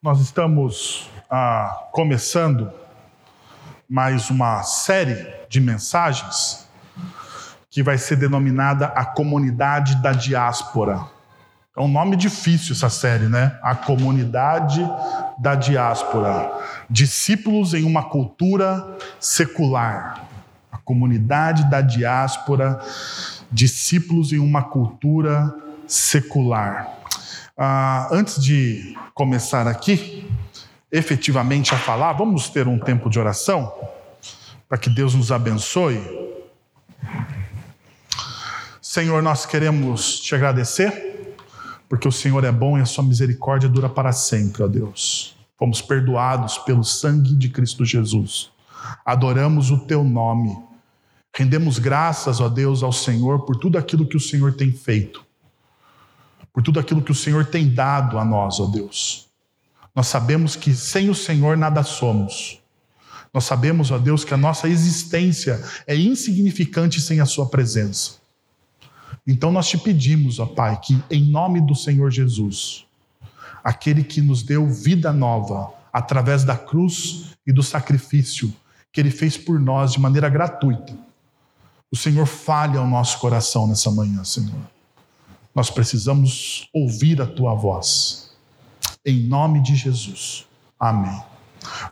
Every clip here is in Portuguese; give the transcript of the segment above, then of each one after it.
Nós estamos ah, começando mais uma série de mensagens que vai ser denominada a Comunidade da Diáspora. É um nome difícil essa série, né? A Comunidade da Diáspora. Discípulos em uma cultura secular. A Comunidade da Diáspora. Discípulos em uma cultura secular. Ah, antes de começar aqui, efetivamente a falar, vamos ter um tempo de oração para que Deus nos abençoe. Senhor, nós queremos te agradecer, porque o Senhor é bom e a sua misericórdia dura para sempre, ó Deus. Fomos perdoados pelo sangue de Cristo Jesus. Adoramos o teu nome. Rendemos graças, ó Deus, ao Senhor por tudo aquilo que o Senhor tem feito por tudo aquilo que o Senhor tem dado a nós, ó Deus. Nós sabemos que sem o Senhor nada somos. Nós sabemos, ó Deus, que a nossa existência é insignificante sem a Sua presença. Então nós te pedimos, ó Pai, que em nome do Senhor Jesus, aquele que nos deu vida nova através da cruz e do sacrifício que Ele fez por nós de maneira gratuita, o Senhor fale ao nosso coração nessa manhã, Senhor. Nós precisamos ouvir a tua voz. Em nome de Jesus. Amém.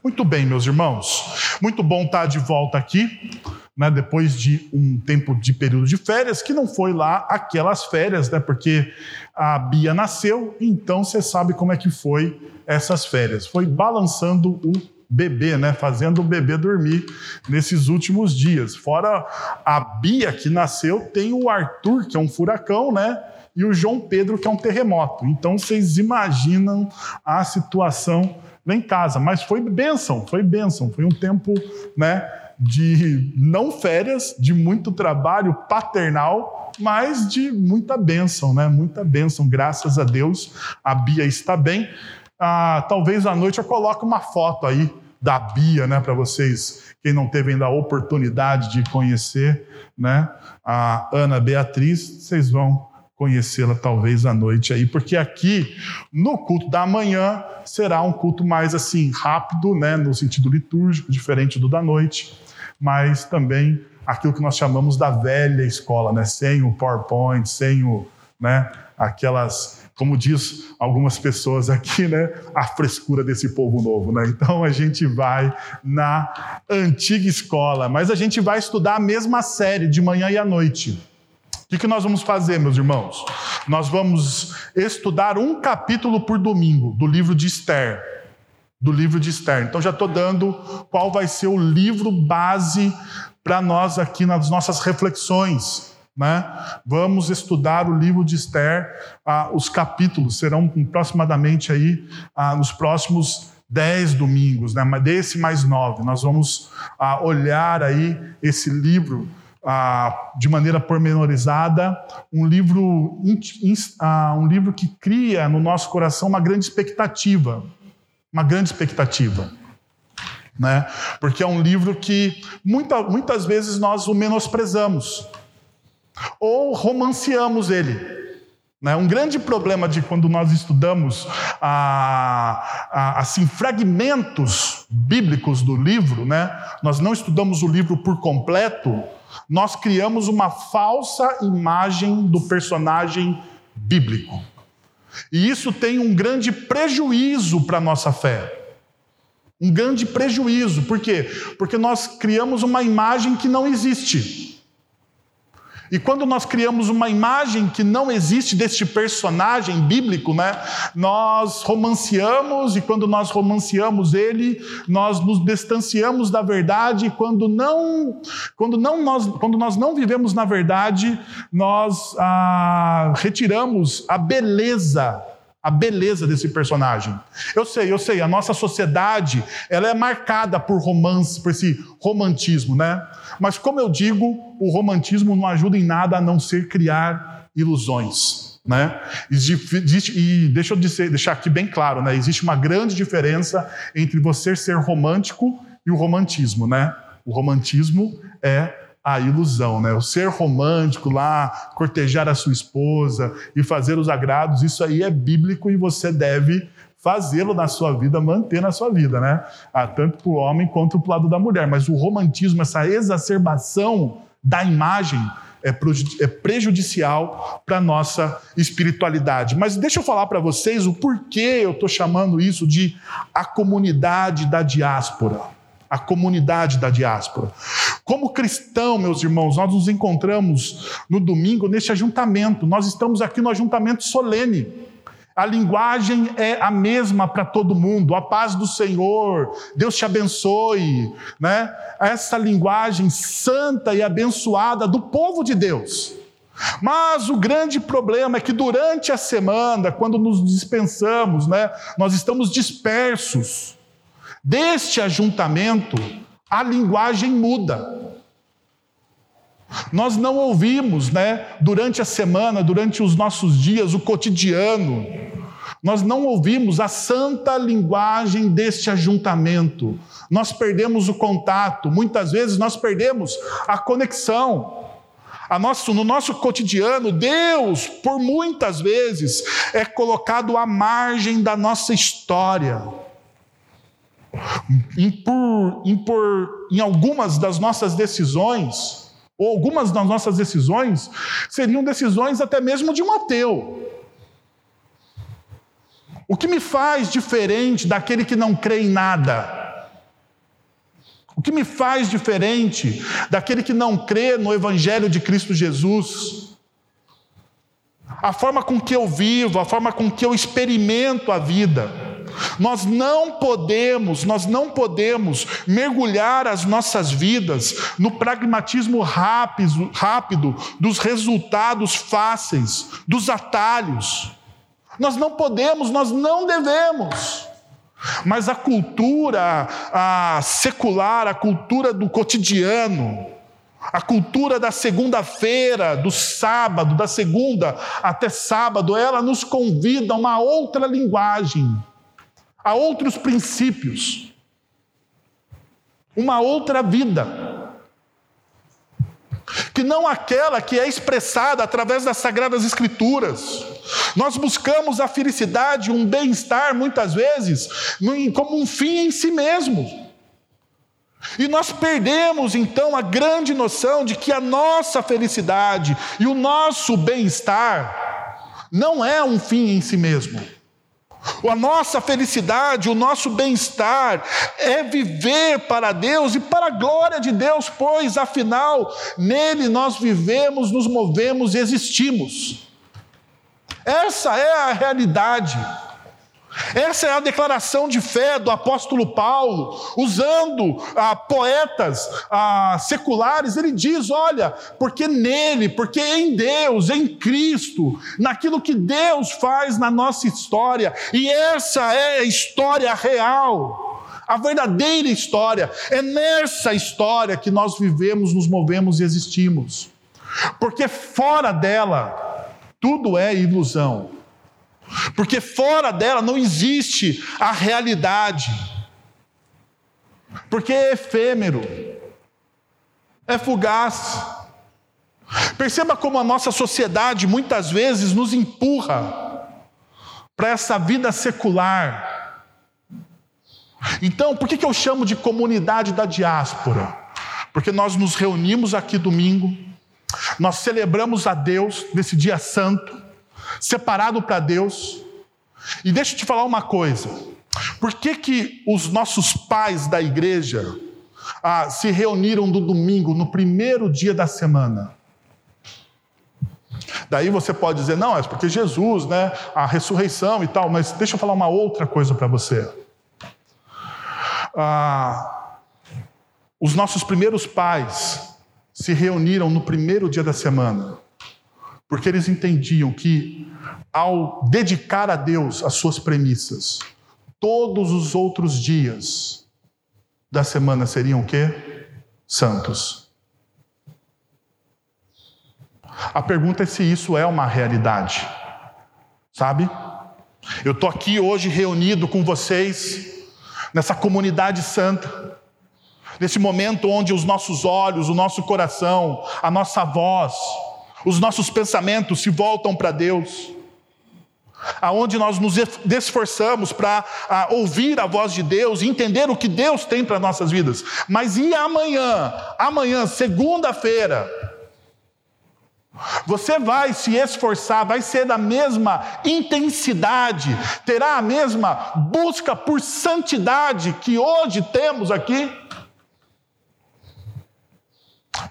Muito bem, meus irmãos. Muito bom estar de volta aqui, né, depois de um tempo de período de férias, que não foi lá aquelas férias, né, porque a Bia nasceu, então você sabe como é que foi essas férias. Foi balançando o bebê, né, fazendo o bebê dormir nesses últimos dias. Fora a Bia que nasceu, tem o Arthur, que é um furacão, né? e o João Pedro, que é um terremoto. Então vocês imaginam a situação lá em casa. Mas foi bênção, foi bênção. Foi um tempo né, de não férias, de muito trabalho paternal, mas de muita bênção, né? Muita bênção, graças a Deus. A Bia está bem. Ah, talvez à noite eu coloque uma foto aí da Bia, né, para vocês, quem não teve ainda a oportunidade de conhecer, né, a Ana Beatriz, vocês vão conhecê-la talvez à noite aí, porque aqui no culto da manhã será um culto mais assim rápido, né, no sentido litúrgico, diferente do da noite, mas também aquilo que nós chamamos da velha escola, né, sem o PowerPoint, sem o, né, aquelas, como diz algumas pessoas aqui, né, a frescura desse povo novo, né? Então a gente vai na antiga escola, mas a gente vai estudar a mesma série de manhã e à noite. O que, que nós vamos fazer, meus irmãos? Nós vamos estudar um capítulo por domingo do livro de Esther. Do livro de Esther. Então já estou dando qual vai ser o livro base para nós aqui nas nossas reflexões. Né? Vamos estudar o livro de Esther, ah, os capítulos serão aproximadamente aí ah, nos próximos dez domingos, né? desse mais nove. Nós vamos ah, olhar aí esse livro ah, de maneira pormenorizada, um livro, ah, um livro que cria no nosso coração uma grande expectativa, uma grande expectativa. Né? Porque é um livro que muita, muitas vezes nós o menosprezamos ou romanceamos ele. Né? Um grande problema de quando nós estudamos assim fragmentos bíblicos do livro, né? nós não estudamos o livro por completo, nós criamos uma falsa imagem do personagem bíblico. E isso tem um grande prejuízo para a nossa fé. Um grande prejuízo. Por quê? Porque nós criamos uma imagem que não existe. E quando nós criamos uma imagem que não existe deste personagem bíblico, né, nós romanceamos, e quando nós romanceamos ele, nós nos distanciamos da verdade, e quando não, quando não nós, quando nós não vivemos na verdade, nós ah, retiramos a beleza a beleza desse personagem. Eu sei, eu sei, a nossa sociedade, ela é marcada por romance, por esse romantismo, né? Mas como eu digo, o romantismo não ajuda em nada a não ser criar ilusões, né? Existe, e deixa eu dizer, deixar aqui bem claro, né? Existe uma grande diferença entre você ser romântico e o romantismo, né? O romantismo é a ilusão, né? O ser romântico lá, cortejar a sua esposa e fazer os agrados, isso aí é bíblico e você deve fazê-lo na sua vida, manter na sua vida, né? Ah, tanto para o homem quanto para o lado da mulher. Mas o romantismo, essa exacerbação da imagem, é prejudicial para a nossa espiritualidade. Mas deixa eu falar para vocês o porquê eu estou chamando isso de a comunidade da diáspora. A comunidade da diáspora. Como cristão, meus irmãos, nós nos encontramos no domingo neste ajuntamento. Nós estamos aqui no ajuntamento solene. A linguagem é a mesma para todo mundo. A paz do Senhor, Deus te abençoe, né? Essa linguagem santa e abençoada do povo de Deus. Mas o grande problema é que durante a semana, quando nos dispensamos, né, nós estamos dispersos. Deste ajuntamento, a linguagem muda. Nós não ouvimos, né, durante a semana, durante os nossos dias, o cotidiano. Nós não ouvimos a santa linguagem deste ajuntamento. Nós perdemos o contato, muitas vezes nós perdemos a conexão. A nosso, no nosso cotidiano, Deus, por muitas vezes, é colocado à margem da nossa história. Em, algumas das nossas decisões, ou algumas das nossas decisões seriam decisões até mesmo de um ateu. O que me faz diferente daquele que não crê em nada? O que me faz diferente daquele que não crê no Evangelho de Cristo Jesus? A forma com que eu vivo, a forma com que eu experimento a vida. Nós não podemos, nós não podemos mergulhar as nossas vidas no pragmatismo rápido, rápido dos resultados fáceis, dos atalhos. Nós não podemos, nós não devemos. Mas a cultura a secular, a cultura do cotidiano, a cultura da segunda-feira, do sábado, da segunda até sábado, ela nos convida a uma outra linguagem a outros princípios, uma outra vida, que não aquela que é expressada através das Sagradas Escrituras. Nós buscamos a felicidade, um bem-estar, muitas vezes, como um fim em si mesmo. E nós perdemos então a grande noção de que a nossa felicidade e o nosso bem-estar não é um fim em si mesmo. A nossa felicidade, o nosso bem-estar é viver para Deus e para a glória de Deus, pois afinal nele nós vivemos, nos movemos e existimos. Essa é a realidade. Essa é a declaração de fé do apóstolo Paulo, usando ah, poetas ah, seculares. Ele diz: olha, porque nele, porque em Deus, em Cristo, naquilo que Deus faz na nossa história, e essa é a história real, a verdadeira história, é nessa história que nós vivemos, nos movemos e existimos, porque fora dela, tudo é ilusão. Porque fora dela não existe a realidade. Porque é efêmero, é fugaz. Perceba como a nossa sociedade muitas vezes nos empurra para essa vida secular. Então, por que, que eu chamo de comunidade da diáspora? Porque nós nos reunimos aqui domingo, nós celebramos a Deus nesse dia santo, separado para Deus. E deixa eu te falar uma coisa: por que, que os nossos pais da igreja ah, se reuniram no domingo, no primeiro dia da semana? Daí você pode dizer, não, é porque Jesus, né, a ressurreição e tal, mas deixa eu falar uma outra coisa para você. Ah, os nossos primeiros pais se reuniram no primeiro dia da semana porque eles entendiam que, ao dedicar a Deus as suas premissas, todos os outros dias da semana seriam o quê? Santos. A pergunta é se isso é uma realidade, sabe? Eu estou aqui hoje reunido com vocês, nessa comunidade santa, nesse momento onde os nossos olhos, o nosso coração, a nossa voz, os nossos pensamentos se voltam para Deus. aonde nós nos esforçamos para ouvir a voz de Deus, entender o que Deus tem para nossas vidas. Mas e amanhã? Amanhã, segunda-feira, você vai se esforçar, vai ser da mesma intensidade, terá a mesma busca por santidade que hoje temos aqui?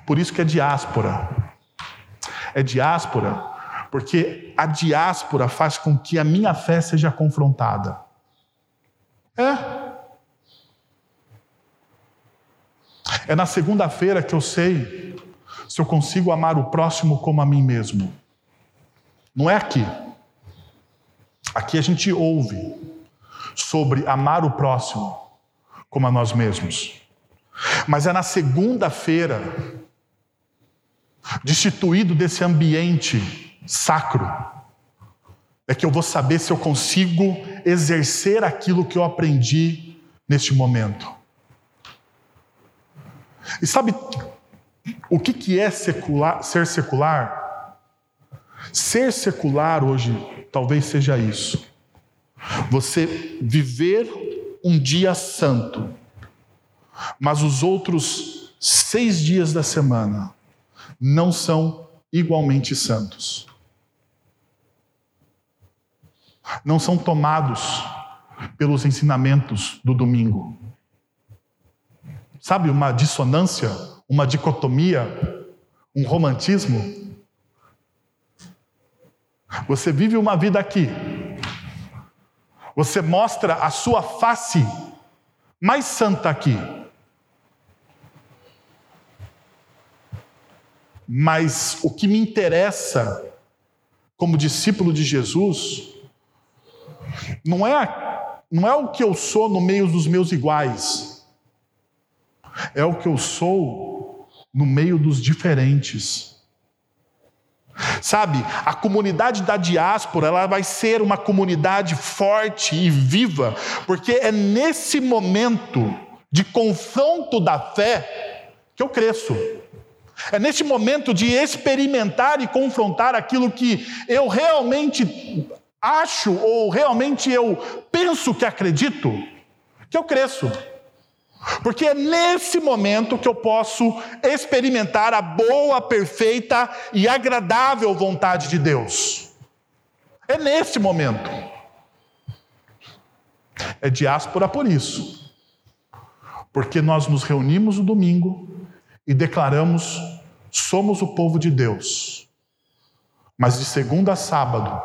Por isso que é diáspora. É diáspora porque a diáspora faz com que a minha fé seja confrontada. É. É na segunda-feira que eu sei se eu consigo amar o próximo como a mim mesmo. Não é aqui. Aqui a gente ouve sobre amar o próximo como a nós mesmos. Mas é na segunda-feira, destituído desse ambiente sacro, é que eu vou saber se eu consigo exercer aquilo que eu aprendi neste momento. E sabe o que, que é secular, ser secular? Ser secular hoje talvez seja isso. Você viver um dia santo, mas os outros seis dias da semana não são igualmente santos. não são tomados pelos ensinamentos do domingo. Sabe, uma dissonância, uma dicotomia, um romantismo? Você vive uma vida aqui, você mostra a sua face mais santa aqui. Mas o que me interessa como discípulo de Jesus não é, não é o que eu sou no meio dos meus iguais, é o que eu sou no meio dos diferentes. Sabe, a comunidade da diáspora, ela vai ser uma comunidade forte e viva, porque é nesse momento de confronto da fé que eu cresço. É neste momento de experimentar e confrontar aquilo que eu realmente acho ou realmente eu penso que acredito, que eu cresço. Porque é nesse momento que eu posso experimentar a boa, perfeita e agradável vontade de Deus. É nesse momento. É diáspora por isso. Porque nós nos reunimos no domingo e declaramos: somos o povo de Deus. Mas de segunda a sábado,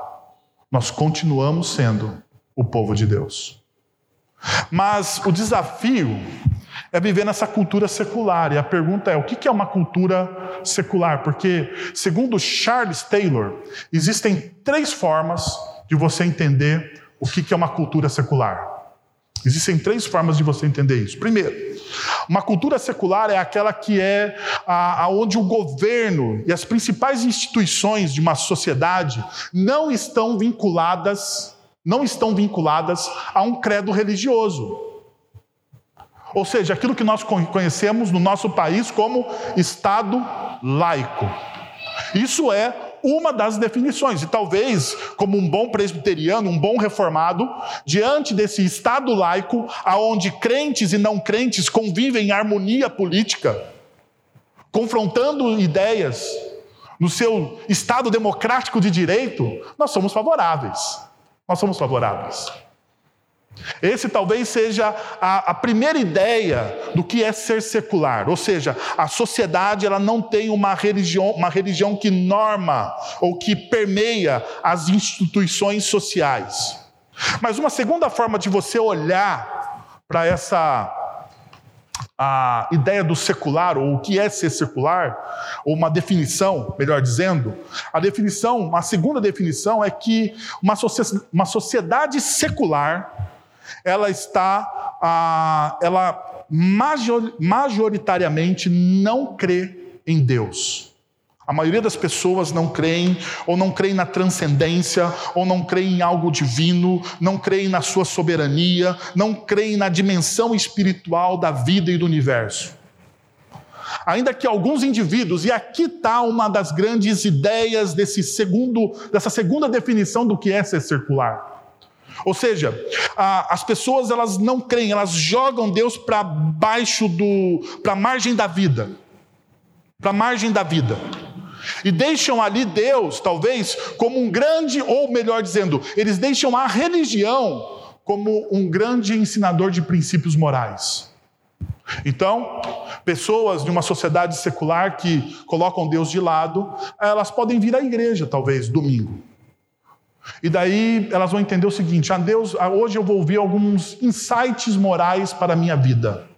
nós continuamos sendo o povo de Deus. Mas o desafio é viver nessa cultura secular. E a pergunta é: o que é uma cultura secular? Porque, segundo Charles Taylor, existem três formas de você entender o que é uma cultura secular. Existem três formas de você entender isso. Primeiro, uma cultura secular é aquela que é aonde o governo e as principais instituições de uma sociedade não estão vinculadas, não estão vinculadas a um credo religioso. Ou seja, aquilo que nós conhecemos no nosso país como Estado laico. Isso é uma das definições. E talvez, como um bom presbiteriano, um bom reformado, diante desse Estado laico, aonde crentes e não crentes convivem em harmonia política, confrontando ideias no seu Estado democrático de direito, nós somos favoráveis. Nós somos favoráveis. Esse talvez seja a, a, primeira ideia do que é ser secular, ou seja, a sociedade ela não tem uma religião, uma religião que norma ou que permeia as instituições sociais. Mas uma segunda forma de você olhar para essa a ideia do secular, ou o que é ser secular, ou uma definição, melhor dizendo, a definição, a segunda definição é que uma, uma sociedade secular ela está, ah, ela majoritariamente não crê em Deus. A maioria das pessoas não creem, ou não creem na transcendência, ou não creem em algo divino, não creem na sua soberania, não creem na dimensão espiritual da vida e do universo. Ainda que alguns indivíduos, e aqui está uma das grandes ideias desse segundo, dessa segunda definição do que é ser circular. Ou seja, a, as pessoas elas não creem, elas jogam Deus para baixo do, para a margem da vida, para a margem da vida. E deixam ali Deus, talvez, como um grande, ou melhor dizendo, eles deixam a religião como um grande ensinador de princípios morais. Então, pessoas de uma sociedade secular que colocam Deus de lado, elas podem vir à igreja, talvez, domingo. E daí elas vão entender o seguinte: ah, Deus, ah, hoje eu vou ouvir alguns insights morais para a minha vida.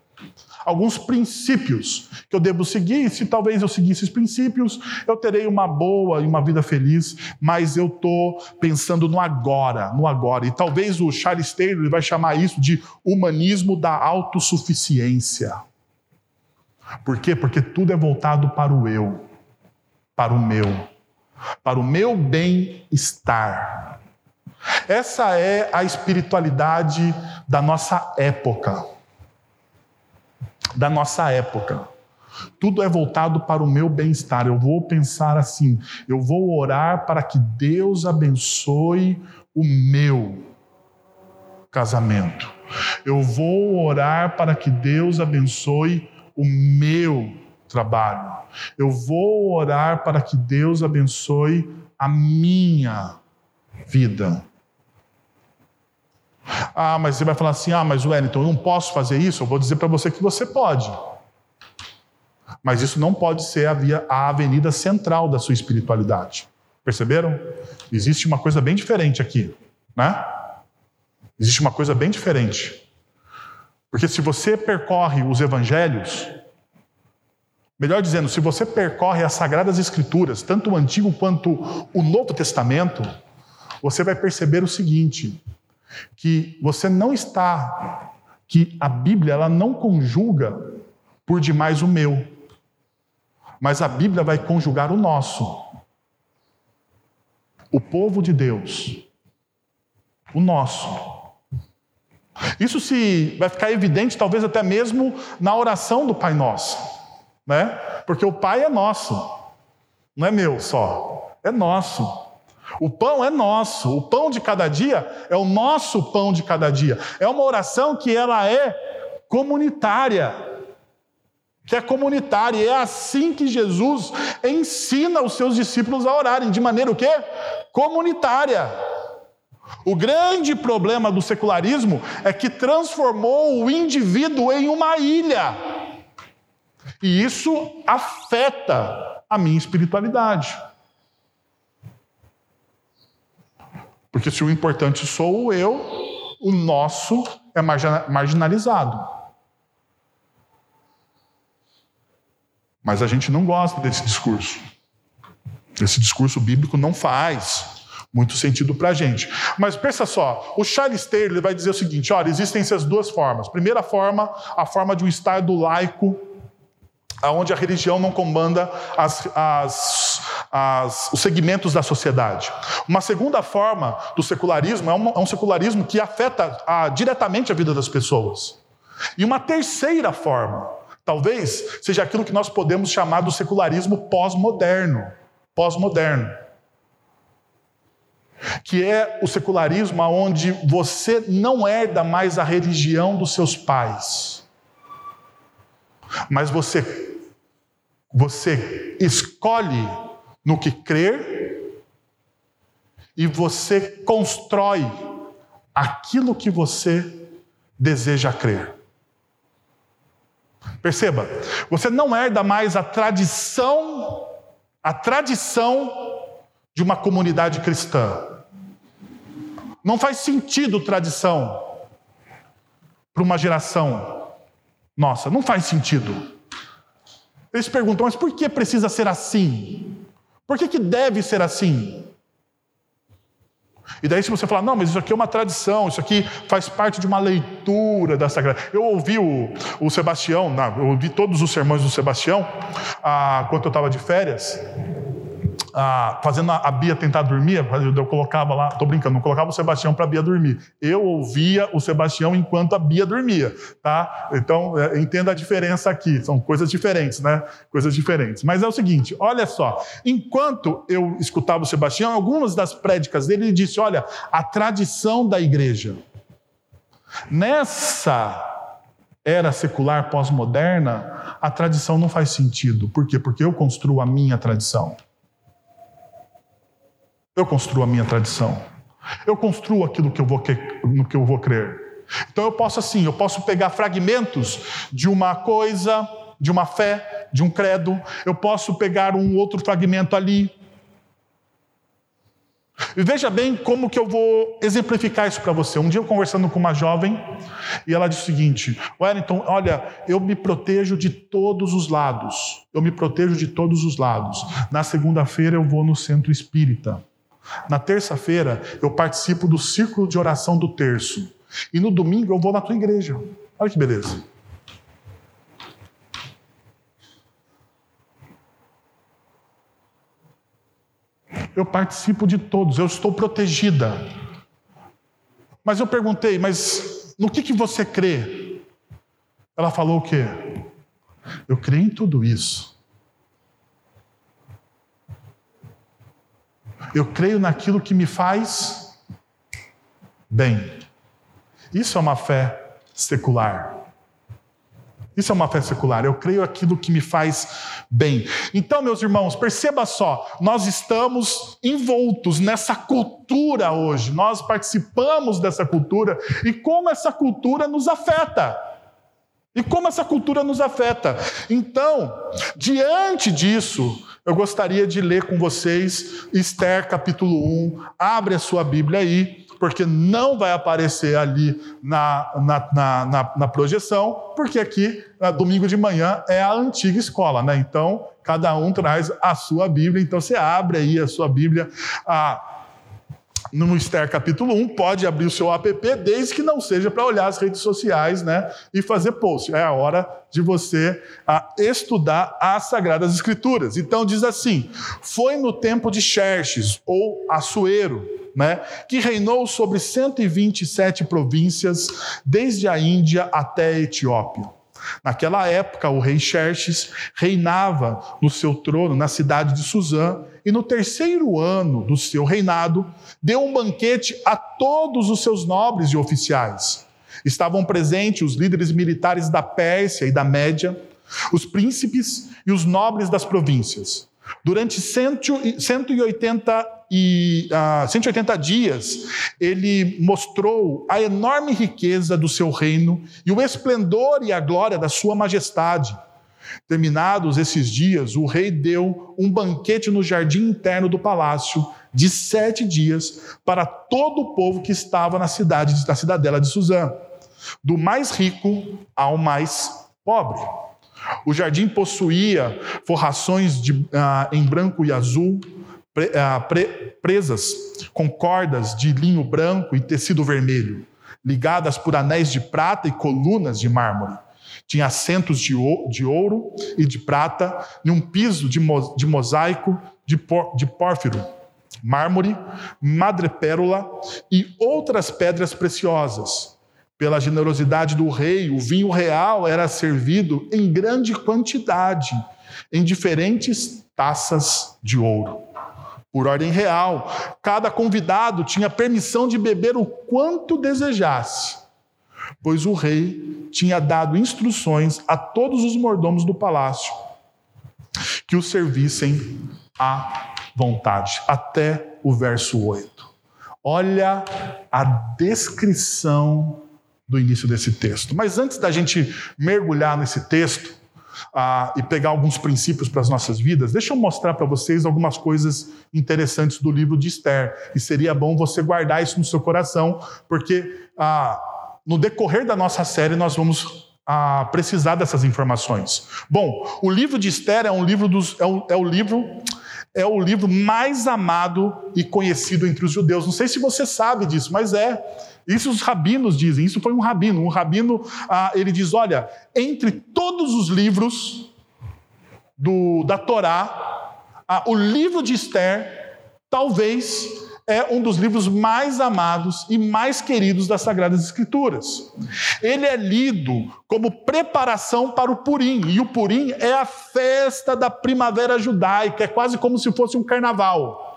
Alguns princípios que eu devo seguir, se talvez eu seguir esses princípios, eu terei uma boa e uma vida feliz, mas eu estou pensando no agora, no agora. E talvez o Charles Taylor vai chamar isso de humanismo da autossuficiência. Por quê? Porque tudo é voltado para o eu, para o meu para o meu bem-estar. Essa é a espiritualidade da nossa época. Da nossa época. Tudo é voltado para o meu bem-estar. Eu vou pensar assim, eu vou orar para que Deus abençoe o meu casamento. Eu vou orar para que Deus abençoe o meu trabalho. Eu vou orar para que Deus abençoe a minha vida. Ah, mas você vai falar assim: ah, mas Wellington, eu não posso fazer isso? Eu vou dizer para você que você pode. Mas isso não pode ser a, via, a avenida central da sua espiritualidade. Perceberam? Existe uma coisa bem diferente aqui, né? Existe uma coisa bem diferente. Porque se você percorre os evangelhos, Melhor dizendo, se você percorre as Sagradas Escrituras, tanto o Antigo quanto o Novo Testamento, você vai perceber o seguinte: que você não está, que a Bíblia ela não conjuga por demais o meu, mas a Bíblia vai conjugar o nosso. O povo de Deus, o nosso. Isso se vai ficar evidente, talvez até mesmo na oração do Pai Nosso né? Porque o Pai é nosso, não é meu só, é nosso. O pão é nosso, o pão de cada dia é o nosso pão de cada dia. É uma oração que ela é comunitária. Que é comunitária, é assim que Jesus ensina os seus discípulos a orarem, de maneira o quê? Comunitária. O grande problema do secularismo é que transformou o indivíduo em uma ilha. E isso afeta a minha espiritualidade. Porque se o importante sou eu, o nosso é marginalizado. Mas a gente não gosta desse discurso. Esse discurso bíblico não faz muito sentido para a gente. Mas pensa só, o Charles Taylor vai dizer o seguinte: olha, existem essas duas formas. Primeira forma, a forma de um Estado laico onde a religião não comanda as, as, as, os segmentos da sociedade. Uma segunda forma do secularismo é um, é um secularismo que afeta a, diretamente a vida das pessoas. E uma terceira forma, talvez, seja aquilo que nós podemos chamar do secularismo pós-moderno. Pós-moderno. Que é o secularismo onde você não herda mais a religião dos seus pais, mas você você escolhe no que crer e você constrói aquilo que você deseja crer. Perceba, você não herda mais a tradição, a tradição de uma comunidade cristã. Não faz sentido tradição para uma geração nossa, não faz sentido. Eles perguntam, mas por que precisa ser assim? Por que, que deve ser assim? E daí, se você falar, não, mas isso aqui é uma tradição, isso aqui faz parte de uma leitura da Sagrada. Eu ouvi o, o Sebastião, eu ouvi todos os sermões do Sebastião, ah, quando eu estava de férias, ah, fazendo a Bia tentar dormir, eu colocava lá, tô brincando, não colocava o Sebastião para a Bia dormir. Eu ouvia o Sebastião enquanto a Bia dormia, tá? Então, é, entenda a diferença aqui, são coisas diferentes, né? Coisas diferentes. Mas é o seguinte, olha só, enquanto eu escutava o Sebastião, algumas das prédicas dele, ele disse, olha, a tradição da igreja. Nessa era secular pós-moderna, a tradição não faz sentido. Por quê? Porque eu construo a minha tradição. Eu construo a minha tradição. Eu construo aquilo que eu vou, no que eu vou crer. Então eu posso assim, eu posso pegar fragmentos de uma coisa, de uma fé, de um credo, eu posso pegar um outro fragmento ali. E veja bem como que eu vou exemplificar isso para você. Um dia eu conversando com uma jovem, e ela disse o seguinte: Wellington, olha, eu me protejo de todos os lados. Eu me protejo de todos os lados. Na segunda-feira eu vou no centro espírita. Na terça-feira, eu participo do círculo de oração do terço. E no domingo, eu vou na tua igreja. Olha que beleza. Eu participo de todos, eu estou protegida. Mas eu perguntei, mas no que, que você crê? Ela falou o quê? Eu creio em tudo isso. Eu creio naquilo que me faz bem. Isso é uma fé secular. Isso é uma fé secular. Eu creio aquilo que me faz bem. Então, meus irmãos, perceba só, nós estamos envoltos nessa cultura hoje. Nós participamos dessa cultura e como essa cultura nos afeta. E como essa cultura nos afeta. Então, diante disso, eu gostaria de ler com vocês Esther capítulo 1. Abre a sua Bíblia aí, porque não vai aparecer ali na, na, na, na, na projeção, porque aqui, domingo de manhã, é a antiga escola, né? Então, cada um traz a sua Bíblia. Então, você abre aí a sua Bíblia. A, no Esther capítulo 1, pode abrir o seu app, desde que não seja para olhar as redes sociais né, e fazer post. É a hora de você a, estudar as Sagradas Escrituras. Então diz assim: foi no tempo de Xerxes, ou Assuero, né, que reinou sobre 127 províncias, desde a Índia até a Etiópia. Naquela época, o rei Xerxes reinava no seu trono na cidade de Suzã, e no terceiro ano do seu reinado, deu um banquete a todos os seus nobres e oficiais. Estavam presentes os líderes militares da Pérsia e da Média, os príncipes e os nobres das províncias. Durante 180, e, uh, 180 dias, ele mostrou a enorme riqueza do seu reino e o esplendor e a glória da sua majestade. Terminados esses dias, o rei deu um banquete no jardim interno do palácio de sete dias para todo o povo que estava na cidade, na cidadela de Suzã, do mais rico ao mais pobre. O jardim possuía forrações de, ah, em branco e azul, pre, ah, pre, presas com cordas de linho branco e tecido vermelho, ligadas por anéis de prata e colunas de mármore. Tinha assentos de, ouro e de prata e um piso de, de mosaico de, por, de pórfiro, mármore, madrepérola e outras pedras preciosas. Pela generosidade do rei, o vinho real era servido em grande quantidade, em diferentes taças de ouro. Por ordem real, cada convidado tinha permissão de beber o quanto desejasse pois o rei tinha dado instruções a todos os mordomos do palácio que o servissem à vontade. Até o verso 8. Olha a descrição do início desse texto. Mas antes da gente mergulhar nesse texto, ah, e pegar alguns princípios para as nossas vidas, deixa eu mostrar para vocês algumas coisas interessantes do livro de Esther. E seria bom você guardar isso no seu coração, porque ah, no decorrer da nossa série, nós vamos ah, precisar dessas informações. Bom, o livro de Esther é um livro dos, é, o, é o livro é o livro mais amado e conhecido entre os judeus. Não sei se você sabe disso, mas é. Isso os rabinos dizem. Isso foi um rabino. Um rabino, ah, ele diz: olha, entre todos os livros do, da Torá, ah, o livro de Esther talvez é um dos livros mais amados e mais queridos das Sagradas Escrituras. Ele é lido como preparação para o Purim, e o Purim é a festa da primavera judaica, é quase como se fosse um carnaval.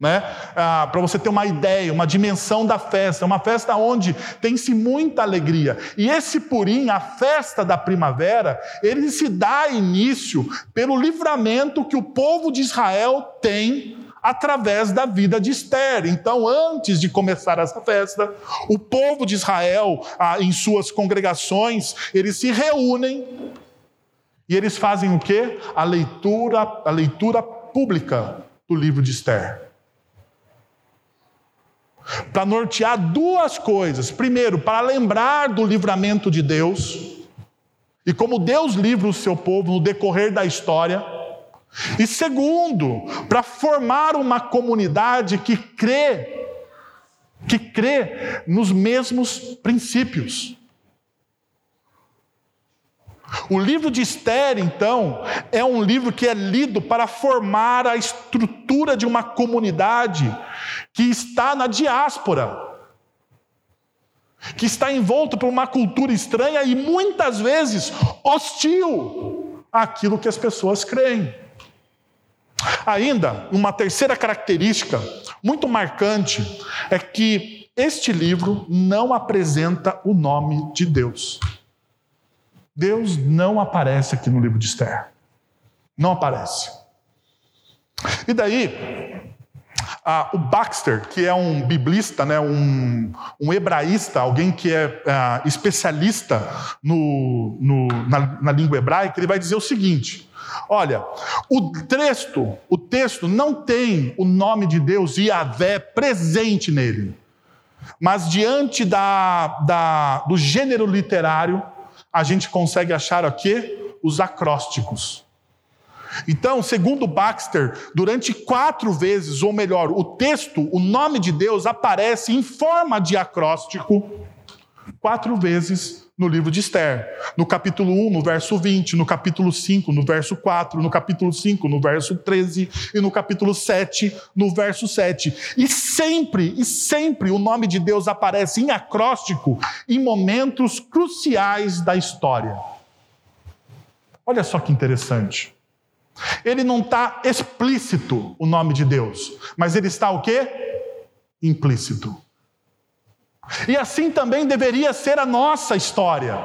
Né? Ah, Para você ter uma ideia, uma dimensão da festa, uma festa onde tem-se muita alegria. E esse Purim, a festa da primavera, ele se dá início pelo livramento que o povo de Israel tem através da vida de Esther. Então, antes de começar essa festa, o povo de Israel, ah, em suas congregações, eles se reúnem e eles fazem o quê? A leitura, a leitura pública do livro de Esther. Para nortear duas coisas. Primeiro, para lembrar do livramento de Deus e como Deus livra o seu povo no decorrer da história. E segundo, para formar uma comunidade que crê, que crê nos mesmos princípios. O livro de Esther, então, é um livro que é lido para formar a estrutura de uma comunidade que está na diáspora, que está envolto por uma cultura estranha e muitas vezes hostil àquilo que as pessoas creem. Ainda, uma terceira característica muito marcante é que este livro não apresenta o nome de Deus. Deus não aparece aqui no livro de Esther. Não aparece. E daí, ah, o Baxter, que é um biblista, né, um, um hebraísta, alguém que é ah, especialista no, no, na, na língua hebraica, ele vai dizer o seguinte: Olha, o texto, o texto não tem o nome de Deus Yahvé presente nele. Mas diante da, da, do gênero literário, a gente consegue achar aqui os acrósticos. Então, segundo Baxter, durante quatro vezes, ou melhor, o texto, o nome de Deus aparece em forma de acróstico quatro vezes no livro de Esther. No capítulo 1, no verso 20, no capítulo 5, no verso 4, no capítulo 5, no verso 13 e no capítulo 7, no verso 7. E sempre, e sempre o nome de Deus aparece em acróstico em momentos cruciais da história. Olha só que interessante. Ele não está explícito o nome de Deus, mas ele está o quê? Implícito. E assim também deveria ser a nossa história.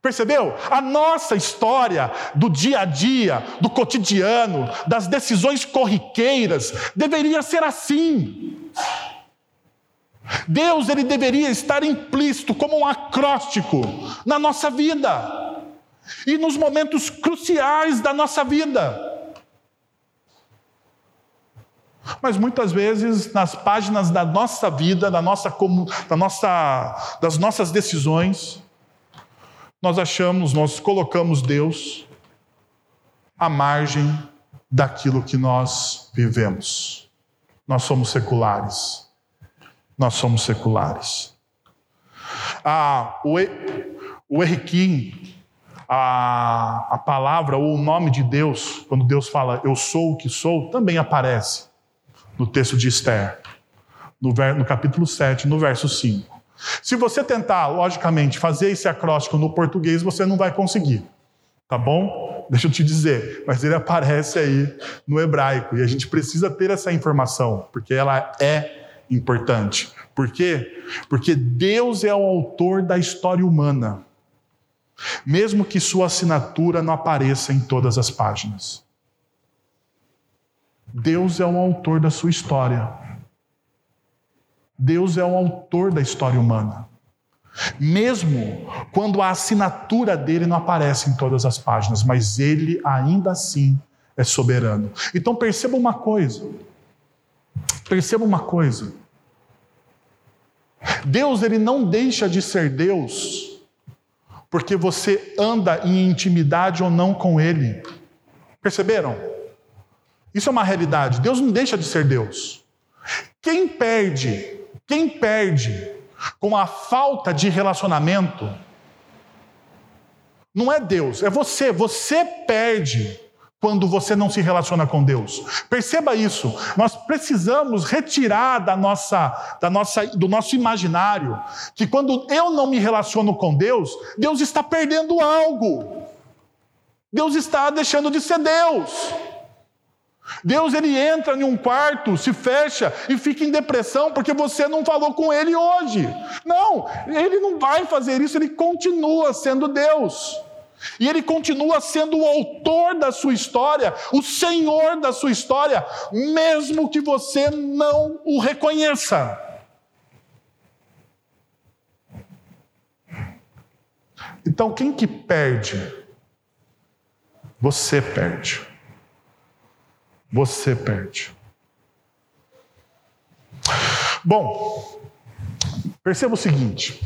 Percebeu? A nossa história do dia a dia, do cotidiano, das decisões corriqueiras, deveria ser assim. Deus ele deveria estar implícito como um acróstico na nossa vida e nos momentos cruciais da nossa vida. Mas muitas vezes, nas páginas da nossa vida, da nossa, da nossa, das nossas decisões, nós achamos, nós colocamos Deus à margem daquilo que nós vivemos. Nós somos seculares. Nós somos seculares. Ah, o, o Henriquim, a, a palavra ou o nome de Deus, quando Deus fala eu sou o que sou, também aparece no texto de Esther, no, no capítulo 7, no verso 5. Se você tentar, logicamente, fazer esse acróstico no português, você não vai conseguir. Tá bom? Deixa eu te dizer, mas ele aparece aí no hebraico e a gente precisa ter essa informação, porque ela é importante. Por quê? Porque Deus é o autor da história humana, mesmo que sua assinatura não apareça em todas as páginas. Deus é o autor da sua história. Deus é o autor da história humana. Mesmo quando a assinatura dele não aparece em todas as páginas, mas ele ainda assim é soberano. Então perceba uma coisa. Perceba uma coisa. Deus ele não deixa de ser Deus porque você anda em intimidade ou não com ele. Perceberam? Isso é uma realidade. Deus não deixa de ser Deus. Quem perde, quem perde com a falta de relacionamento, não é Deus, é você. Você perde quando você não se relaciona com Deus. Perceba isso. Nós precisamos retirar da nossa, da nossa, do nosso imaginário que quando eu não me relaciono com Deus, Deus está perdendo algo. Deus está deixando de ser Deus. Deus ele entra em um quarto, se fecha e fica em depressão porque você não falou com ele hoje. Não, ele não vai fazer isso, ele continua sendo Deus. E ele continua sendo o autor da sua história, o senhor da sua história, mesmo que você não o reconheça. Então, quem que perde? Você perde você perde. Bom, perceba o seguinte: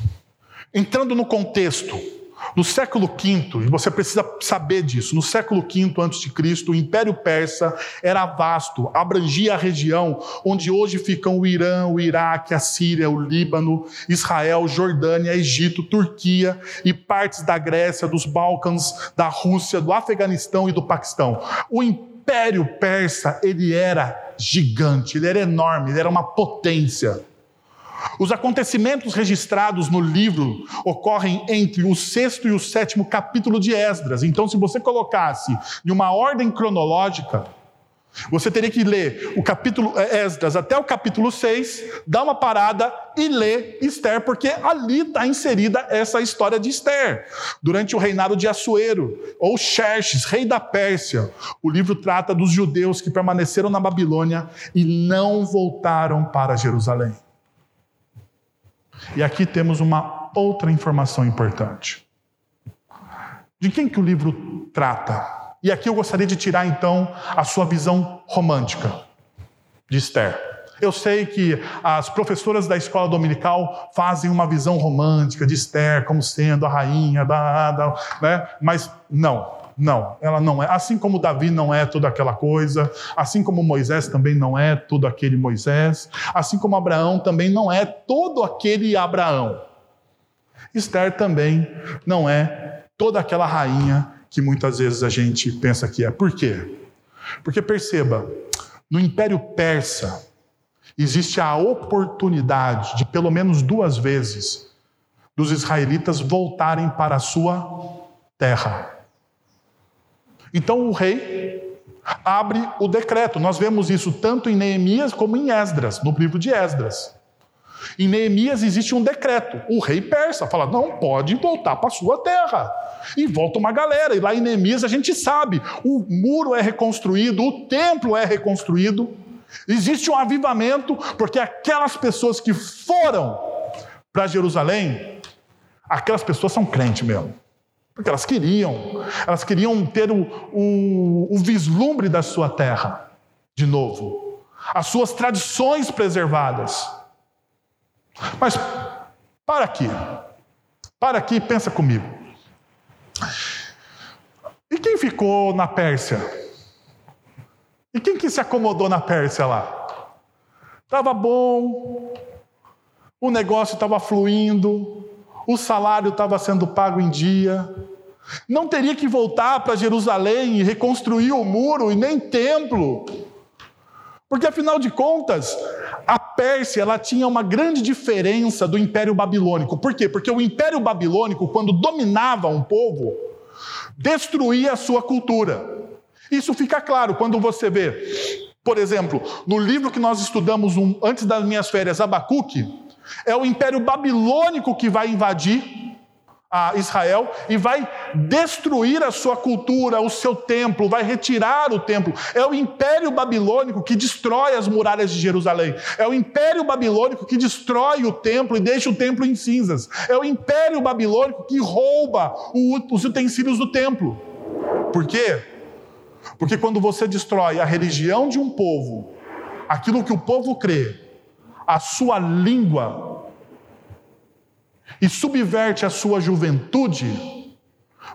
entrando no contexto, no século V, e você precisa saber disso, no século V a.C., o Império Persa era vasto, abrangia a região onde hoje ficam o Irã, o Iraque, a Síria, o Líbano, Israel, Jordânia, Egito, Turquia e partes da Grécia, dos Balcãs, da Rússia, do Afeganistão e do Paquistão. O império persa, ele era gigante, ele era enorme, ele era uma potência. Os acontecimentos registrados no livro ocorrem entre o sexto e o sétimo capítulo de Esdras. Então, se você colocasse em uma ordem cronológica, você teria que ler o capítulo é, Esdras até o capítulo 6, dar uma parada e ler Esther, porque ali está inserida essa história de Esther. Durante o reinado de Assuero, ou Xerxes, rei da Pérsia, o livro trata dos judeus que permaneceram na Babilônia e não voltaram para Jerusalém. E aqui temos uma outra informação importante. De quem que o livro trata? E aqui eu gostaria de tirar então a sua visão romântica de Esther. Eu sei que as professoras da escola dominical fazem uma visão romântica de Esther como sendo a rainha da, da né? mas não, não, ela não é. Assim como Davi não é toda aquela coisa, assim como Moisés também não é todo aquele Moisés, assim como Abraão também não é todo aquele Abraão. Esther também não é toda aquela rainha que muitas vezes a gente pensa que é. Por quê? Porque perceba, no Império Persa existe a oportunidade de pelo menos duas vezes dos israelitas voltarem para a sua terra. Então o rei abre o decreto. Nós vemos isso tanto em Neemias como em Esdras, no livro de Esdras. Em Neemias existe um decreto. O rei persa fala: não pode voltar para a sua terra. E volta uma galera. E lá em Neemias a gente sabe: o muro é reconstruído, o templo é reconstruído. Existe um avivamento, porque aquelas pessoas que foram para Jerusalém, aquelas pessoas são crentes mesmo. Porque elas queriam, elas queriam ter o, o, o vislumbre da sua terra de novo, as suas tradições preservadas. Mas para aqui, para aqui e pensa comigo. Quem ficou na Pérsia? E quem que se acomodou na Pérsia lá? Estava bom, o negócio estava fluindo, o salário estava sendo pago em dia, não teria que voltar para Jerusalém e reconstruir o muro e nem templo. Porque afinal de contas, a Pérsia ela tinha uma grande diferença do Império Babilônico. Por quê? Porque o Império Babilônico, quando dominava um povo, destruía a sua cultura. Isso fica claro quando você vê, por exemplo, no livro que nós estudamos um, antes das minhas férias, Abacuque, é o Império Babilônico que vai invadir a Israel e vai destruir a sua cultura, o seu templo, vai retirar o templo. É o Império Babilônico que destrói as muralhas de Jerusalém. É o Império Babilônico que destrói o templo e deixa o templo em cinzas. É o Império Babilônico que rouba os utensílios do templo. Por quê? Porque quando você destrói a religião de um povo, aquilo que o povo crê, a sua língua, e subverte a sua juventude,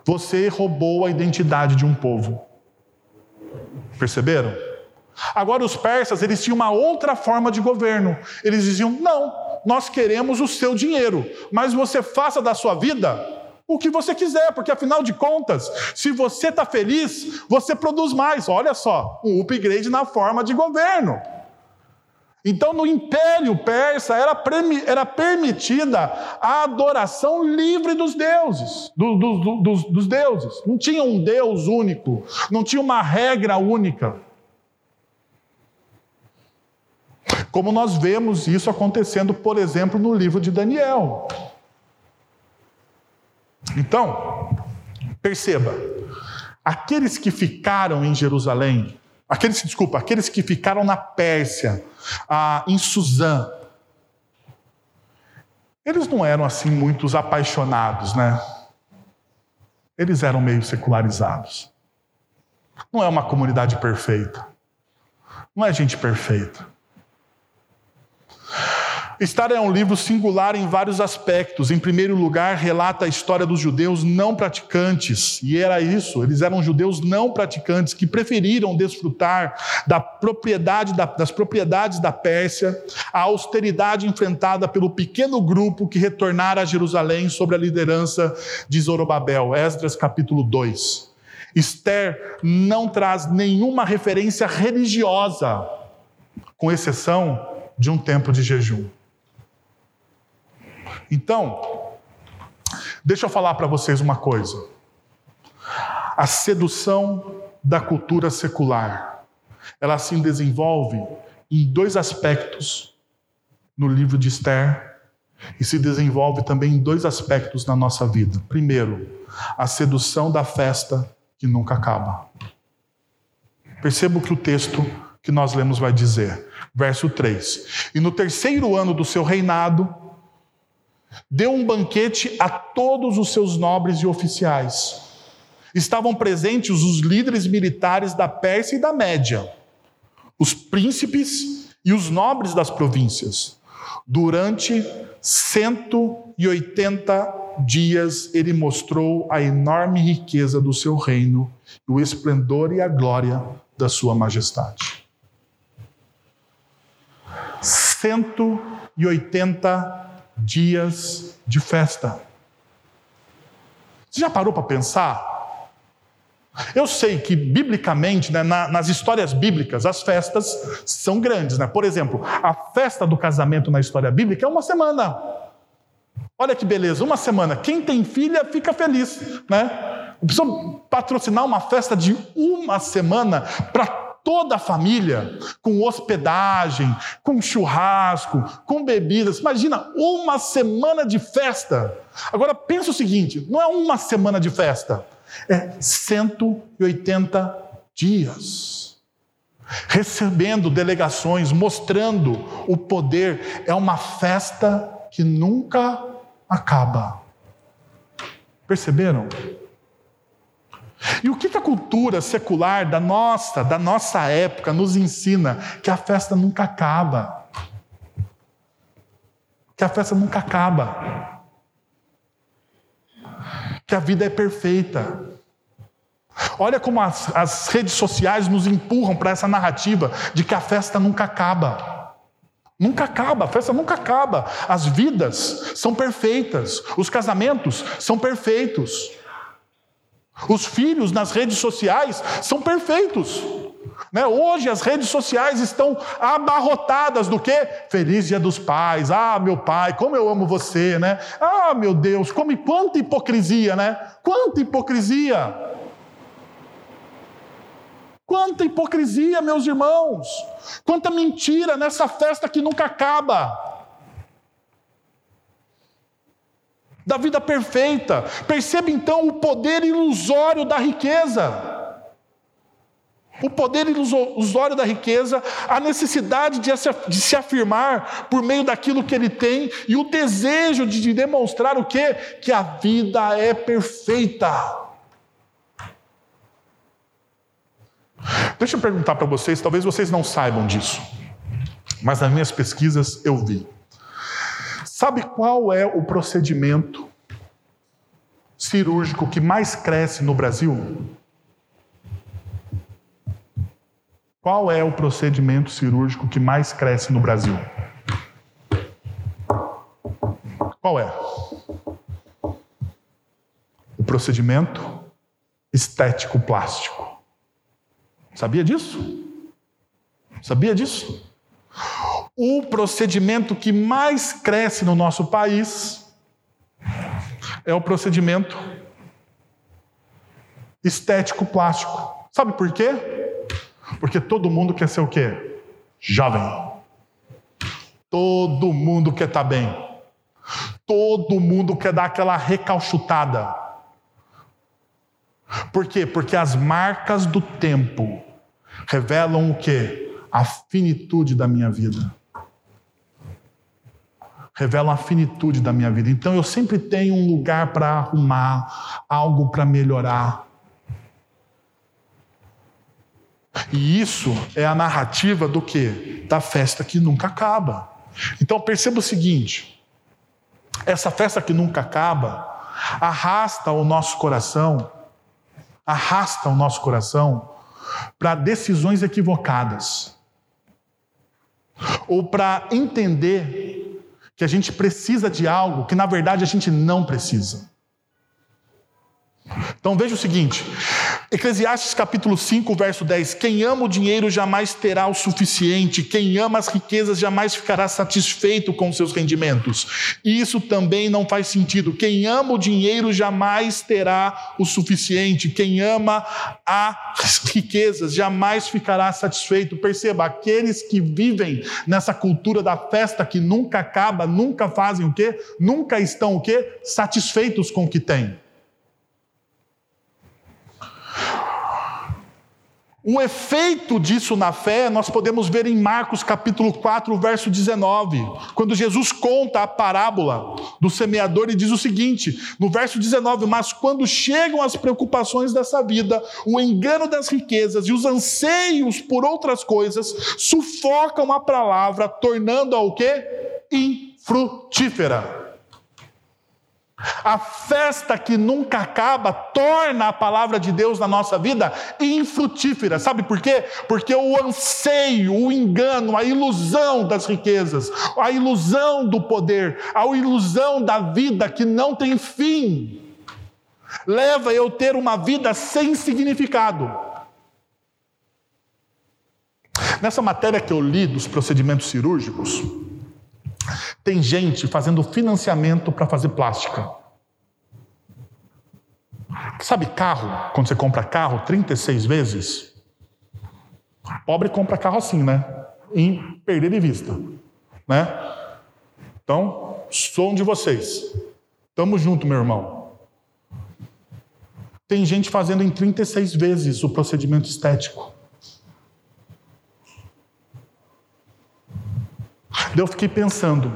você roubou a identidade de um povo. Perceberam? Agora os persas, eles tinham uma outra forma de governo. Eles diziam: "Não, nós queremos o seu dinheiro, mas você faça da sua vida o que você quiser, porque afinal de contas, se você está feliz, você produz mais. Olha só, um upgrade na forma de governo. Então, no Império Persa era, era permitida a adoração livre dos deuses, do, do, dos, dos deuses. Não tinha um Deus único, não tinha uma regra única. Como nós vemos isso acontecendo, por exemplo, no livro de Daniel. Então, perceba, aqueles que ficaram em Jerusalém, aqueles, desculpa, aqueles que ficaram na Pérsia, ah, em Suzã, eles não eram assim muitos apaixonados, né? Eles eram meio secularizados. Não é uma comunidade perfeita. Não é gente perfeita. Estar é um livro singular em vários aspectos. Em primeiro lugar, relata a história dos judeus não praticantes, e era isso, eles eram judeus não praticantes que preferiram desfrutar da propriedade das propriedades da Pérsia, a austeridade enfrentada pelo pequeno grupo que retornara a Jerusalém sob a liderança de Zorobabel. Esdras capítulo 2. Esther não traz nenhuma referência religiosa, com exceção de um tempo de jejum. Então, deixa eu falar para vocês uma coisa. A sedução da cultura secular, ela se desenvolve em dois aspectos no livro de Esther e se desenvolve também em dois aspectos na nossa vida. Primeiro, a sedução da festa que nunca acaba. Perceba o que o texto que nós lemos vai dizer. Verso 3: E no terceiro ano do seu reinado, Deu um banquete a todos os seus nobres e oficiais. Estavam presentes os líderes militares da Pérsia e da Média, os príncipes e os nobres das províncias. Durante 180 dias ele mostrou a enorme riqueza do seu reino, o esplendor e a glória da sua majestade. 180 dias de festa. Você já parou para pensar? Eu sei que, biblicamente, né, na, nas histórias bíblicas, as festas são grandes. Né? Por exemplo, a festa do casamento na história bíblica é uma semana. Olha que beleza, uma semana. Quem tem filha fica feliz. Né? Precisa patrocinar uma festa de uma semana para toda a família, com hospedagem, com churrasco, com bebidas. Imagina uma semana de festa. Agora pensa o seguinte: não é uma semana de festa, é 180 dias. Recebendo delegações, mostrando o poder. É uma festa que nunca acaba. Perceberam? E o que a cultura secular da nossa, da nossa época nos ensina? Que a festa nunca acaba. Que a festa nunca acaba. Que a vida é perfeita. Olha como as, as redes sociais nos empurram para essa narrativa de que a festa nunca acaba. Nunca acaba, a festa nunca acaba. As vidas são perfeitas, os casamentos são perfeitos. Os filhos nas redes sociais são perfeitos. Né? Hoje as redes sociais estão abarrotadas do que? Feliz dia dos pais. Ah, meu pai, como eu amo você, né? Ah, meu Deus, como quanta hipocrisia, né? Quanta hipocrisia. Quanta hipocrisia, meus irmãos. Quanta mentira nessa festa que nunca acaba. Da vida perfeita. Perceba então o poder ilusório da riqueza. O poder ilusório da riqueza, a necessidade de se afirmar por meio daquilo que ele tem e o desejo de demonstrar o quê? Que a vida é perfeita. Deixa eu perguntar para vocês, talvez vocês não saibam disso, mas nas minhas pesquisas eu vi. Sabe qual é o procedimento cirúrgico que mais cresce no Brasil? Qual é o procedimento cirúrgico que mais cresce no Brasil? Qual é? procedimento estético plástico. Sabia disso? Sabia disso? O procedimento que mais cresce no nosso país é o procedimento estético plástico. Sabe por quê? Porque todo mundo quer ser o quê? Jovem. Todo mundo quer estar tá bem. Todo mundo quer dar aquela recalchutada. Por quê? Porque as marcas do tempo revelam o quê? A finitude da minha vida. Revelam a finitude da minha vida. Então eu sempre tenho um lugar para arrumar, algo para melhorar. E isso é a narrativa do que? Da festa que nunca acaba. Então perceba o seguinte: essa festa que nunca acaba arrasta o nosso coração, arrasta o nosso coração para decisões equivocadas. Ou para entender que a gente precisa de algo que na verdade a gente não precisa. Então veja o seguinte: Eclesiastes capítulo 5, verso 10: Quem ama o dinheiro jamais terá o suficiente, quem ama as riquezas jamais ficará satisfeito com seus rendimentos. Isso também não faz sentido. Quem ama o dinheiro jamais terá o suficiente, quem ama as riquezas jamais ficará satisfeito. Perceba, aqueles que vivem nessa cultura da festa que nunca acaba, nunca fazem o quê? Nunca estão o quê? Satisfeitos com o que têm. Um efeito disso na fé nós podemos ver em Marcos capítulo 4, verso 19, quando Jesus conta a parábola do semeador e diz o seguinte, no verso 19: Mas quando chegam as preocupações dessa vida, o engano das riquezas e os anseios por outras coisas sufocam a palavra, tornando-a o quê? Infrutífera. A festa que nunca acaba torna a palavra de Deus na nossa vida infrutífera. Sabe por quê? Porque o anseio, o engano, a ilusão das riquezas, a ilusão do poder, a ilusão da vida que não tem fim, leva eu a ter uma vida sem significado. Nessa matéria que eu li dos procedimentos cirúrgicos, tem gente fazendo financiamento para fazer plástica. Sabe carro? Quando você compra carro 36 vezes? Pobre compra carro assim, né? Em perder de vista, né? Então, sou um de vocês. Tamo junto, meu irmão. Tem gente fazendo em 36 vezes o procedimento estético. Eu fiquei pensando,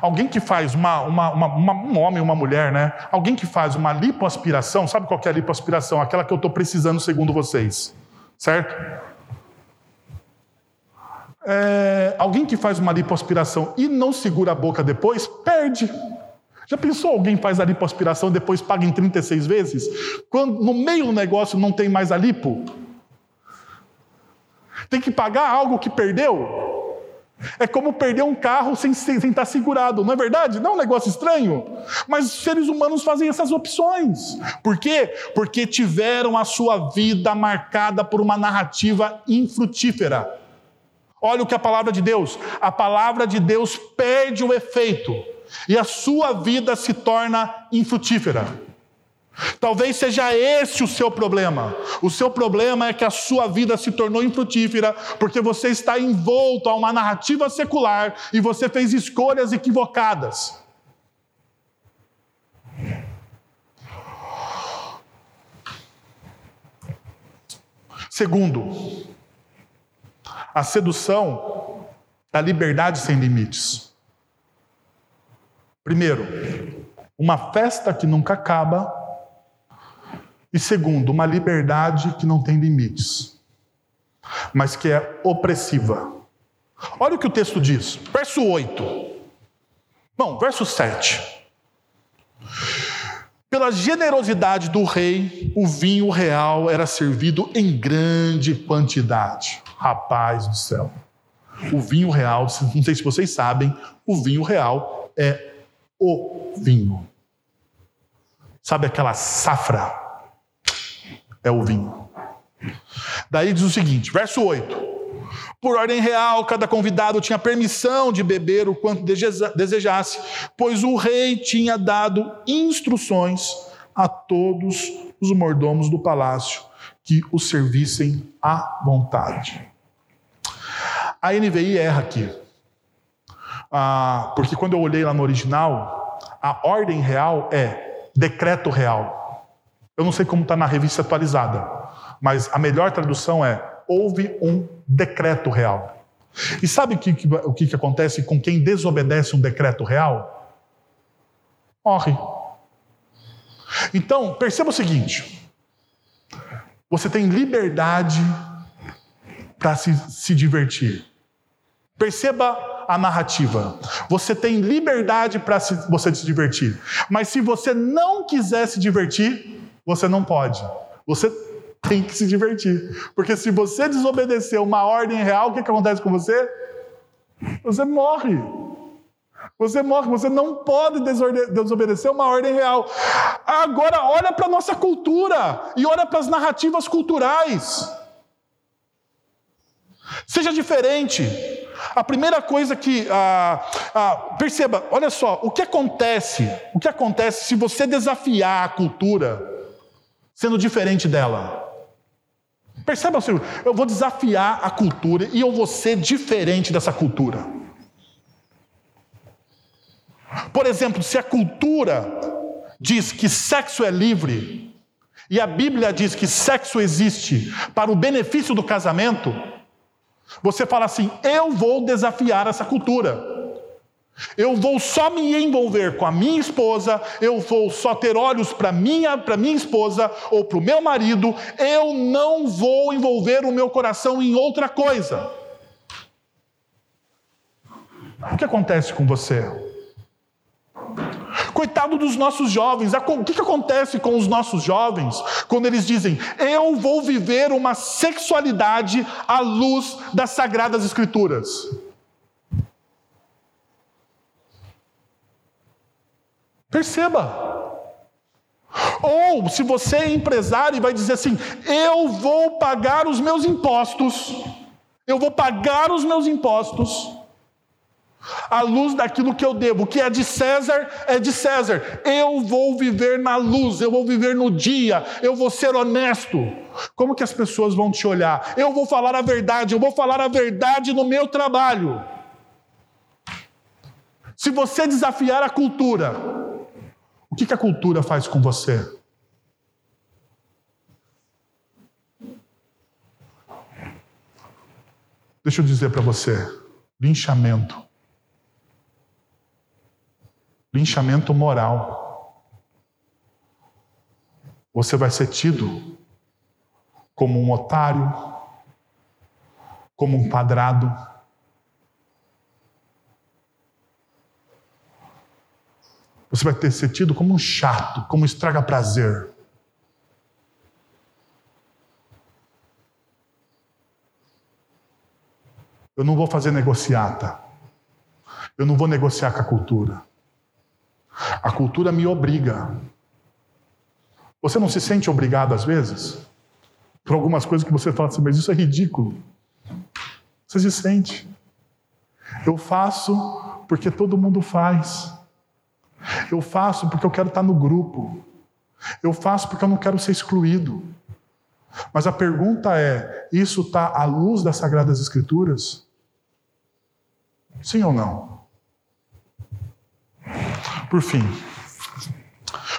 alguém que faz uma, uma, uma, uma um homem, uma mulher, né? Alguém que faz uma lipoaspiração, sabe qual é a lipoaspiração? Aquela que eu estou precisando segundo vocês, certo? É, alguém que faz uma lipoaspiração e não segura a boca depois, perde. Já pensou alguém faz a lipoaspiração e depois paga em 36 vezes? Quando no meio do negócio não tem mais a lipo? Tem que pagar algo que perdeu? É como perder um carro sem, sem, sem estar segurado, não é verdade? Não é um negócio estranho? Mas os seres humanos fazem essas opções. Por quê? Porque tiveram a sua vida marcada por uma narrativa infrutífera. Olha o que a palavra de Deus, a palavra de Deus perde o efeito e a sua vida se torna infrutífera. Talvez seja esse o seu problema. O seu problema é que a sua vida se tornou infrutífera porque você está envolto a uma narrativa secular e você fez escolhas equivocadas. Segundo, a sedução da liberdade sem limites. Primeiro, uma festa que nunca acaba e segundo, uma liberdade que não tem limites, mas que é opressiva. Olha o que o texto diz, verso 8. Bom, verso 7. Pela generosidade do rei, o vinho real era servido em grande quantidade. Rapaz do céu. O vinho real, não sei se vocês sabem, o vinho real é o vinho. Sabe aquela safra? É o vinho. Daí diz o seguinte, verso 8. Por ordem real, cada convidado tinha permissão de beber o quanto desejasse, pois o rei tinha dado instruções a todos os mordomos do palácio que o servissem à vontade. A NVI erra aqui, ah, porque quando eu olhei lá no original, a ordem real é decreto real. Eu não sei como está na revista atualizada, mas a melhor tradução é houve um decreto real. E sabe o que, o que acontece com quem desobedece um decreto real? Morre. Então, perceba o seguinte: você tem liberdade para se, se divertir. Perceba a narrativa. Você tem liberdade para você se divertir. Mas se você não quiser se divertir, você não pode. Você tem que se divertir. Porque se você desobedecer uma ordem real, o que, que acontece com você? Você morre. Você morre, você não pode desobedecer uma ordem real. Agora, olha para a nossa cultura e olha para as narrativas culturais. Seja diferente. A primeira coisa que. Ah, ah, perceba, olha só, o que acontece? O que acontece se você desafiar a cultura sendo diferente dela? Perceba, Senhor, eu vou desafiar a cultura e eu vou ser diferente dessa cultura. Por exemplo, se a cultura diz que sexo é livre, e a Bíblia diz que sexo existe para o benefício do casamento, você fala assim: eu vou desafiar essa cultura. Eu vou só me envolver com a minha esposa, eu vou só ter olhos para minha, para minha esposa ou para o meu marido, eu não vou envolver o meu coração em outra coisa. O que acontece com você? Coitado dos nossos jovens, o que acontece com os nossos jovens quando eles dizem: Eu vou viver uma sexualidade à luz das sagradas Escrituras? Perceba. Ou se você é empresário e vai dizer assim: eu vou pagar os meus impostos, eu vou pagar os meus impostos à luz daquilo que eu devo, o que é de César é de César. Eu vou viver na luz, eu vou viver no dia, eu vou ser honesto. Como que as pessoas vão te olhar? Eu vou falar a verdade, eu vou falar a verdade no meu trabalho. Se você desafiar a cultura, o que, que a cultura faz com você? Deixa eu dizer para você: linchamento. Linchamento moral. Você vai ser tido como um otário, como um quadrado Você vai ter ser tido como um chato, como um estraga-prazer. Eu não vou fazer negociata. Eu não vou negociar com a cultura. A cultura me obriga. Você não se sente obrigado às vezes? Por algumas coisas que você fala assim, mas isso é ridículo. Você se sente. Eu faço porque todo mundo faz. Eu faço porque eu quero estar no grupo. Eu faço porque eu não quero ser excluído. Mas a pergunta é: isso está à luz das Sagradas Escrituras? Sim ou não? Por fim,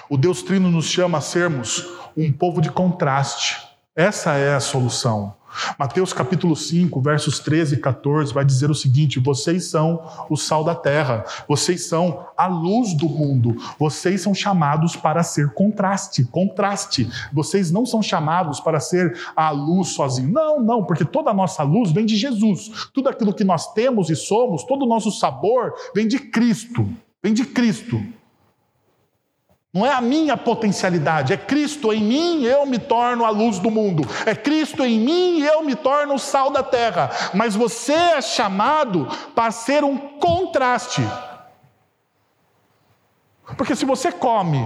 o Deus Trino nos chama a sermos um povo de contraste. Essa é a solução. Mateus capítulo 5, versos 13 e 14 vai dizer o seguinte: vocês são o sal da terra, vocês são a luz do mundo, vocês são chamados para ser contraste, contraste. Vocês não são chamados para ser a luz sozinho. Não, não, porque toda a nossa luz vem de Jesus. Tudo aquilo que nós temos e somos, todo o nosso sabor vem de Cristo. Vem de Cristo. Não é a minha potencialidade, é Cristo em mim, eu me torno a luz do mundo. É Cristo em mim, eu me torno o sal da terra. Mas você é chamado para ser um contraste. Porque se você come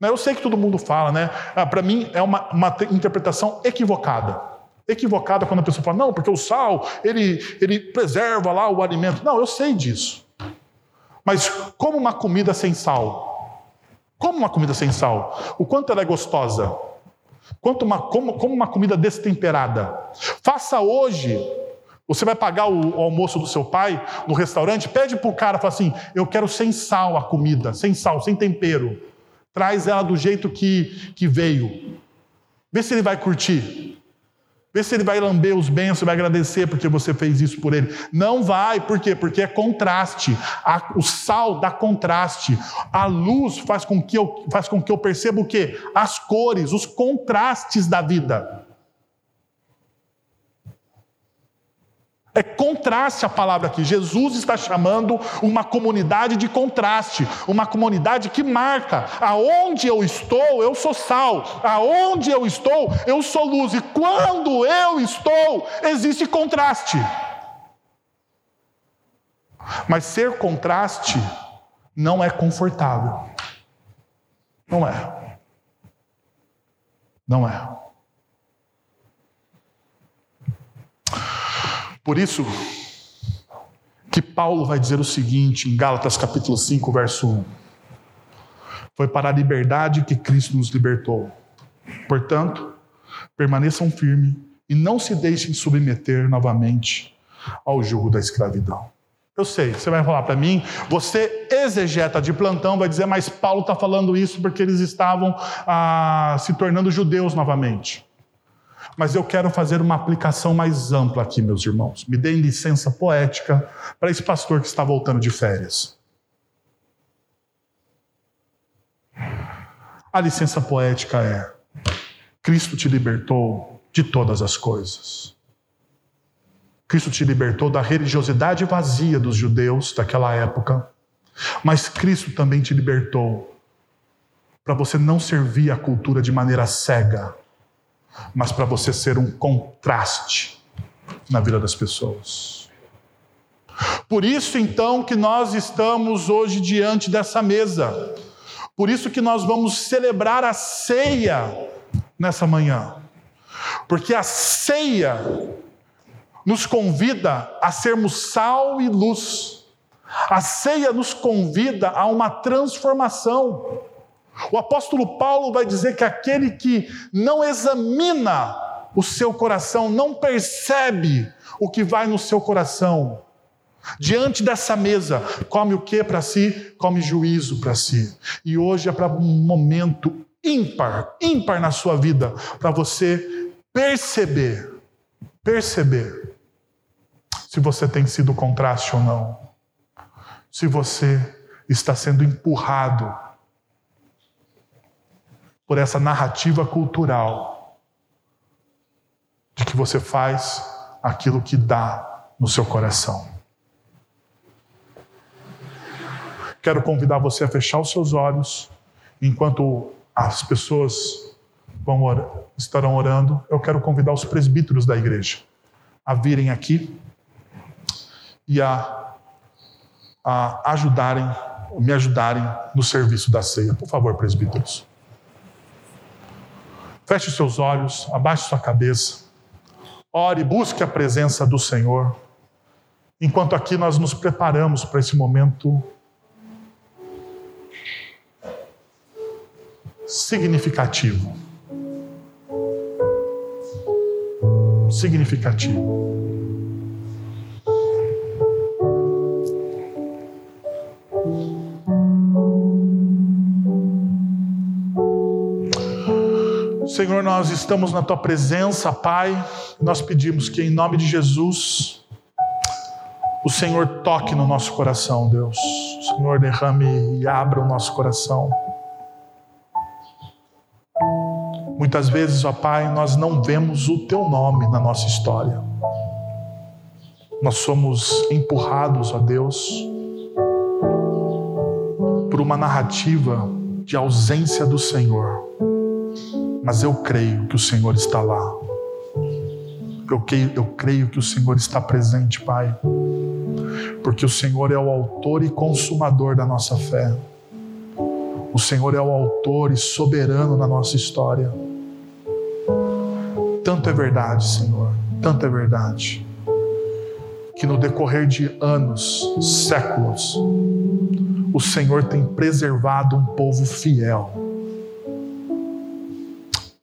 Eu sei que todo mundo fala, né? Ah, Para mim é uma, uma interpretação equivocada. Equivocada quando a pessoa fala, não, porque o sal, ele, ele preserva lá o alimento. Não, eu sei disso. Mas como uma comida sem sal? Como uma comida sem sal? O quanto ela é gostosa? Quanto uma, como, como uma comida destemperada? Faça hoje você vai pagar o, o, almoço do seu pai no restaurante, pede para o cara, fala assim: eu quero sem sal a comida, sem sal, sem tempero. Traz ela do jeito que, que veio. Vê se ele vai curtir. Vê se ele vai lamber os bens, vai agradecer porque você fez isso por ele. Não vai, por quê? Porque é contraste. A, o sal dá contraste. A luz faz com que eu, faz com que eu perceba o quê? As cores, os contrastes da vida. É contraste a palavra aqui. Jesus está chamando uma comunidade de contraste, uma comunidade que marca aonde eu estou, eu sou sal, aonde eu estou, eu sou luz, e quando eu estou, existe contraste. Mas ser contraste não é confortável. Não é. Não é. Por isso que Paulo vai dizer o seguinte em Gálatas capítulo 5, verso 1. Foi para a liberdade que Cristo nos libertou. Portanto, permaneçam firmes e não se deixem submeter novamente ao jugo da escravidão. Eu sei, você vai falar para mim, você exegeta de plantão, vai dizer, mas Paulo está falando isso porque eles estavam ah, se tornando judeus novamente. Mas eu quero fazer uma aplicação mais ampla aqui, meus irmãos. Me deem licença poética para esse pastor que está voltando de férias. A licença poética é: Cristo te libertou de todas as coisas. Cristo te libertou da religiosidade vazia dos judeus daquela época, mas Cristo também te libertou para você não servir a cultura de maneira cega, mas para você ser um contraste na vida das pessoas. Por isso, então, que nós estamos hoje diante dessa mesa. Por isso que nós vamos celebrar a ceia nessa manhã. Porque a ceia nos convida a sermos sal e luz. A ceia nos convida a uma transformação. O apóstolo Paulo vai dizer que aquele que não examina o seu coração, não percebe o que vai no seu coração, diante dessa mesa, come o que para si? Come juízo para si. E hoje é para um momento ímpar, ímpar na sua vida, para você perceber, perceber se você tem sido contraste ou não. Se você está sendo empurrado por essa narrativa cultural de que você faz aquilo que dá no seu coração. Quero convidar você a fechar os seus olhos enquanto as pessoas orar, estarão orando. Eu quero convidar os presbíteros da igreja a virem aqui e a, a ajudarem, me ajudarem no serviço da ceia. Por favor, presbíteros. Feche seus olhos, abaixe sua cabeça. Ore, busque a presença do Senhor. Enquanto aqui nós nos preparamos para esse momento significativo. Significativo. Senhor, nós estamos na tua presença, Pai. Nós pedimos que, em nome de Jesus, o Senhor toque no nosso coração, Deus. O Senhor derrame e abra o nosso coração. Muitas vezes, ó Pai, nós não vemos o teu nome na nossa história. Nós somos empurrados, ó Deus, por uma narrativa de ausência do Senhor mas eu creio que o Senhor está lá. Eu creio, eu creio que o Senhor está presente, Pai, porque o Senhor é o autor e consumador da nossa fé. O Senhor é o autor e soberano na nossa história. Tanto é verdade, Senhor, tanto é verdade, que no decorrer de anos, séculos, o Senhor tem preservado um povo fiel.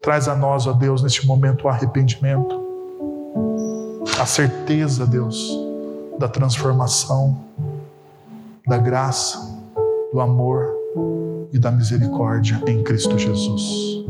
Traz a nós, ó Deus, neste momento o arrependimento, a certeza, Deus, da transformação, da graça, do amor e da misericórdia em Cristo Jesus.